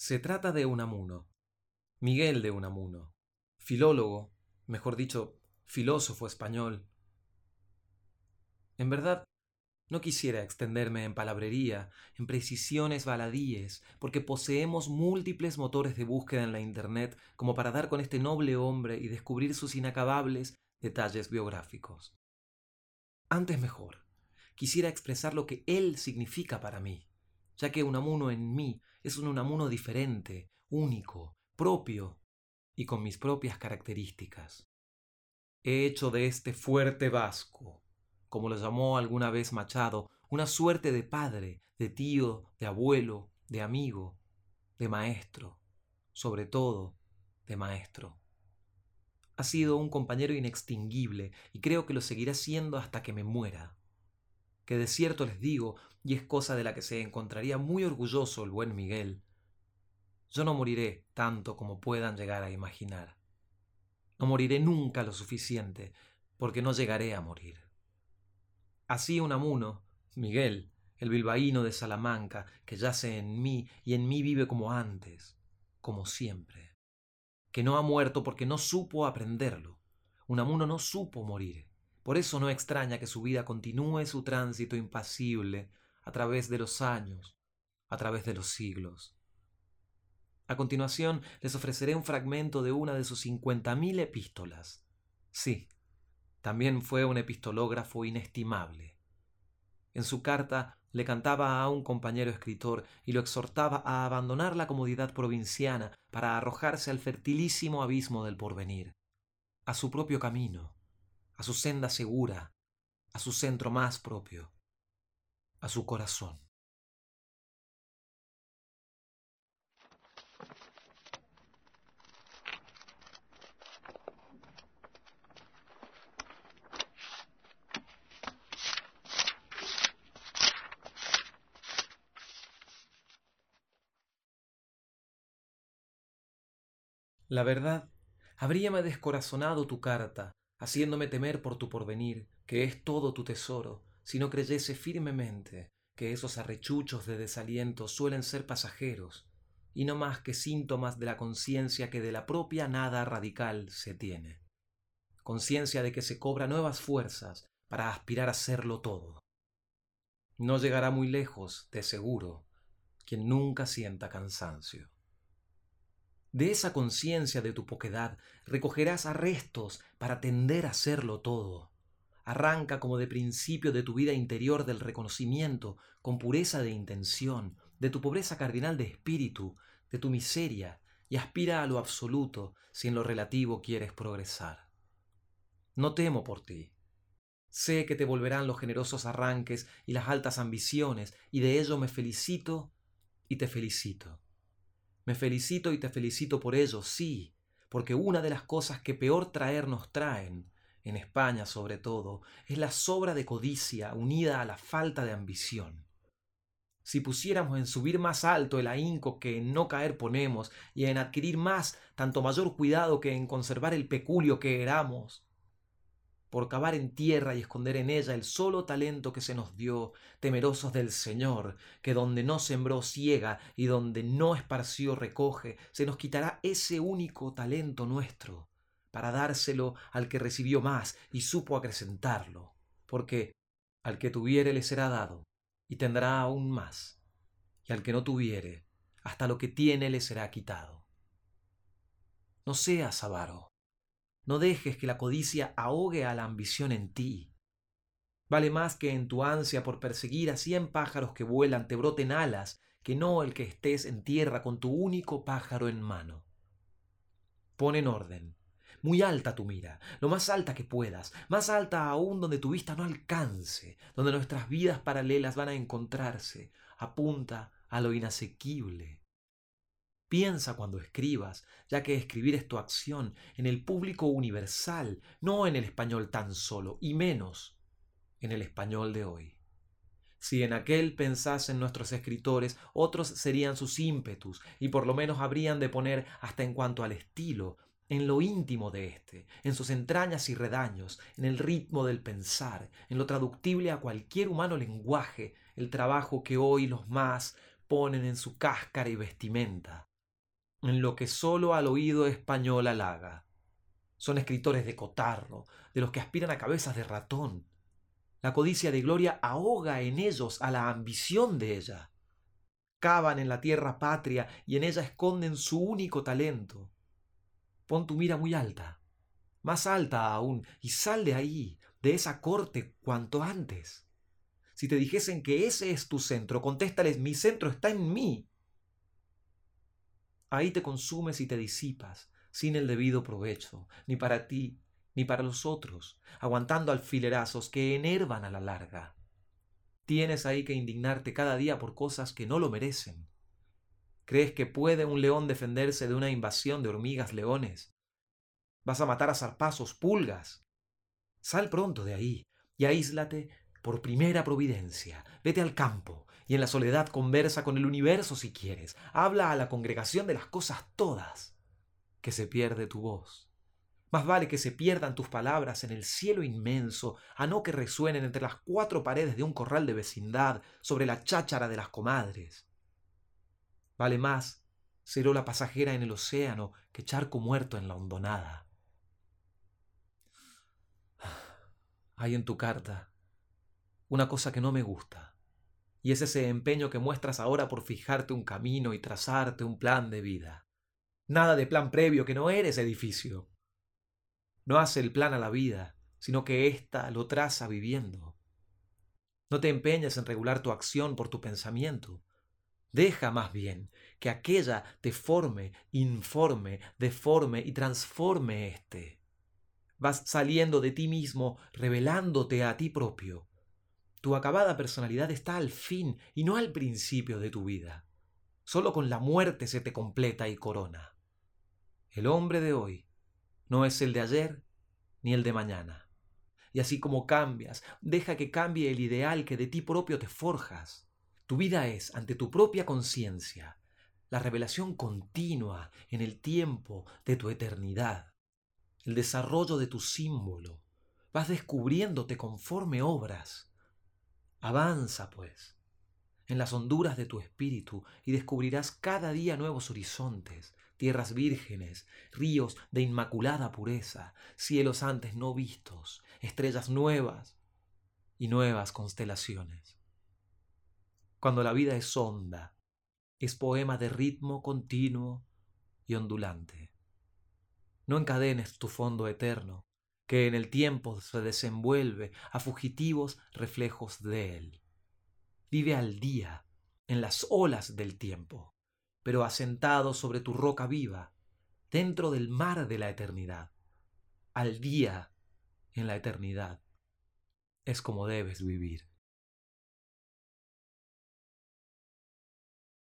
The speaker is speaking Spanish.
Se trata de Unamuno, Miguel de Unamuno, filólogo, mejor dicho, filósofo español. En verdad, no quisiera extenderme en palabrería, en precisiones baladíes, porque poseemos múltiples motores de búsqueda en la Internet como para dar con este noble hombre y descubrir sus inacabables detalles biográficos. Antes mejor, quisiera expresar lo que él significa para mí, ya que Unamuno en mí es un Unamuno diferente, único, propio y con mis propias características. He hecho de este fuerte vasco, como lo llamó alguna vez Machado, una suerte de padre, de tío, de abuelo, de amigo, de maestro, sobre todo de maestro. Ha sido un compañero inextinguible y creo que lo seguirá siendo hasta que me muera. Que de cierto les digo, y es cosa de la que se encontraría muy orgulloso el buen Miguel, yo no moriré tanto como puedan llegar a imaginar. No moriré nunca lo suficiente, porque no llegaré a morir. Así Unamuno, Miguel, el bilbaíno de Salamanca, que yace en mí y en mí vive como antes, como siempre. Que no ha muerto porque no supo aprenderlo. Unamuno no supo morir. Por eso no extraña que su vida continúe su tránsito impasible a través de los años, a través de los siglos. A continuación les ofreceré un fragmento de una de sus cincuenta mil epístolas. Sí, también fue un epistológrafo inestimable. En su carta le cantaba a un compañero escritor y lo exhortaba a abandonar la comodidad provinciana para arrojarse al fertilísimo abismo del porvenir, a su propio camino, a su senda segura, a su centro más propio, a su corazón. La verdad, habríame descorazonado tu carta, haciéndome temer por tu porvenir, que es todo tu tesoro, si no creyese firmemente que esos arrechuchos de desaliento suelen ser pasajeros, y no más que síntomas de la conciencia que de la propia nada radical se tiene. Conciencia de que se cobra nuevas fuerzas para aspirar a serlo todo. No llegará muy lejos, de seguro, quien nunca sienta cansancio. De esa conciencia de tu poquedad recogerás arrestos para tender a serlo todo. Arranca como de principio de tu vida interior del reconocimiento, con pureza de intención, de tu pobreza cardinal de espíritu, de tu miseria, y aspira a lo absoluto si en lo relativo quieres progresar. No temo por ti. Sé que te volverán los generosos arranques y las altas ambiciones, y de ello me felicito y te felicito. Me felicito y te felicito por ello, sí, porque una de las cosas que peor traer nos traen, en España sobre todo, es la sobra de codicia unida a la falta de ambición. Si pusiéramos en subir más alto el ahínco que en no caer ponemos, y en adquirir más, tanto mayor cuidado que en conservar el peculio que éramos, por cavar en tierra y esconder en ella el solo talento que se nos dio, temerosos del Señor, que donde no sembró ciega y donde no esparció recoge, se nos quitará ese único talento nuestro, para dárselo al que recibió más y supo acrecentarlo, porque al que tuviere le será dado, y tendrá aún más, y al que no tuviere, hasta lo que tiene le será quitado. No seas avaro, no dejes que la codicia ahogue a la ambición en ti. Vale más que en tu ansia por perseguir a cien pájaros que vuelan te broten alas, que no el que estés en tierra con tu único pájaro en mano. Pon en orden, muy alta tu mira, lo más alta que puedas, más alta aún donde tu vista no alcance, donde nuestras vidas paralelas van a encontrarse, apunta a lo inasequible, Piensa cuando escribas, ya que escribir es tu acción, en el público universal, no en el español tan solo, y menos en el español de hoy. Si en aquel pensasen nuestros escritores, otros serían sus ímpetus, y por lo menos habrían de poner, hasta en cuanto al estilo, en lo íntimo de éste, en sus entrañas y redaños, en el ritmo del pensar, en lo traductible a cualquier humano lenguaje, el trabajo que hoy los más ponen en su cáscara y vestimenta en lo que sólo al oído español halaga. Son escritores de cotarro, de los que aspiran a cabezas de ratón. La codicia de gloria ahoga en ellos a la ambición de ella. Cavan en la tierra patria y en ella esconden su único talento. Pon tu mira muy alta, más alta aún, y sal de ahí, de esa corte, cuanto antes. Si te dijesen que ese es tu centro, contéstales, mi centro está en mí. Ahí te consumes y te disipas, sin el debido provecho, ni para ti, ni para los otros, aguantando alfilerazos que enervan a la larga. Tienes ahí que indignarte cada día por cosas que no lo merecen. ¿Crees que puede un león defenderse de una invasión de hormigas leones? Vas a matar a zarpazos, pulgas. Sal pronto de ahí y aíslate por primera providencia. Vete al campo y en la soledad conversa con el universo si quieres. Habla a la congregación de las cosas todas. Que se pierde tu voz. Más vale que se pierdan tus palabras en el cielo inmenso, a no que resuenen entre las cuatro paredes de un corral de vecindad sobre la cháchara de las comadres. Vale más ola pasajera en el océano que charco muerto en la hondonada. Hay en tu carta una cosa que no me gusta, y es ese empeño que muestras ahora por fijarte un camino y trazarte un plan de vida. Nada de plan previo, que no eres edificio. No hace el plan a la vida, sino que ésta lo traza viviendo. No te empeñes en regular tu acción por tu pensamiento. Deja más bien que aquella te forme, informe, deforme y transforme éste. Vas saliendo de ti mismo, revelándote a ti propio, tu acabada personalidad está al fin y no al principio de tu vida. Solo con la muerte se te completa y corona. El hombre de hoy no es el de ayer ni el de mañana. Y así como cambias, deja que cambie el ideal que de ti propio te forjas. Tu vida es, ante tu propia conciencia, la revelación continua en el tiempo de tu eternidad, el desarrollo de tu símbolo. Vas descubriéndote conforme obras Avanza, pues, en las honduras de tu espíritu y descubrirás cada día nuevos horizontes, tierras vírgenes, ríos de inmaculada pureza, cielos antes no vistos, estrellas nuevas y nuevas constelaciones. Cuando la vida es honda, es poema de ritmo continuo y ondulante. No encadenes tu fondo eterno, que en el tiempo se desenvuelve a fugitivos reflejos de él. Vive al día, en las olas del tiempo, pero asentado sobre tu roca viva, dentro del mar de la eternidad. Al día, en la eternidad, es como debes vivir.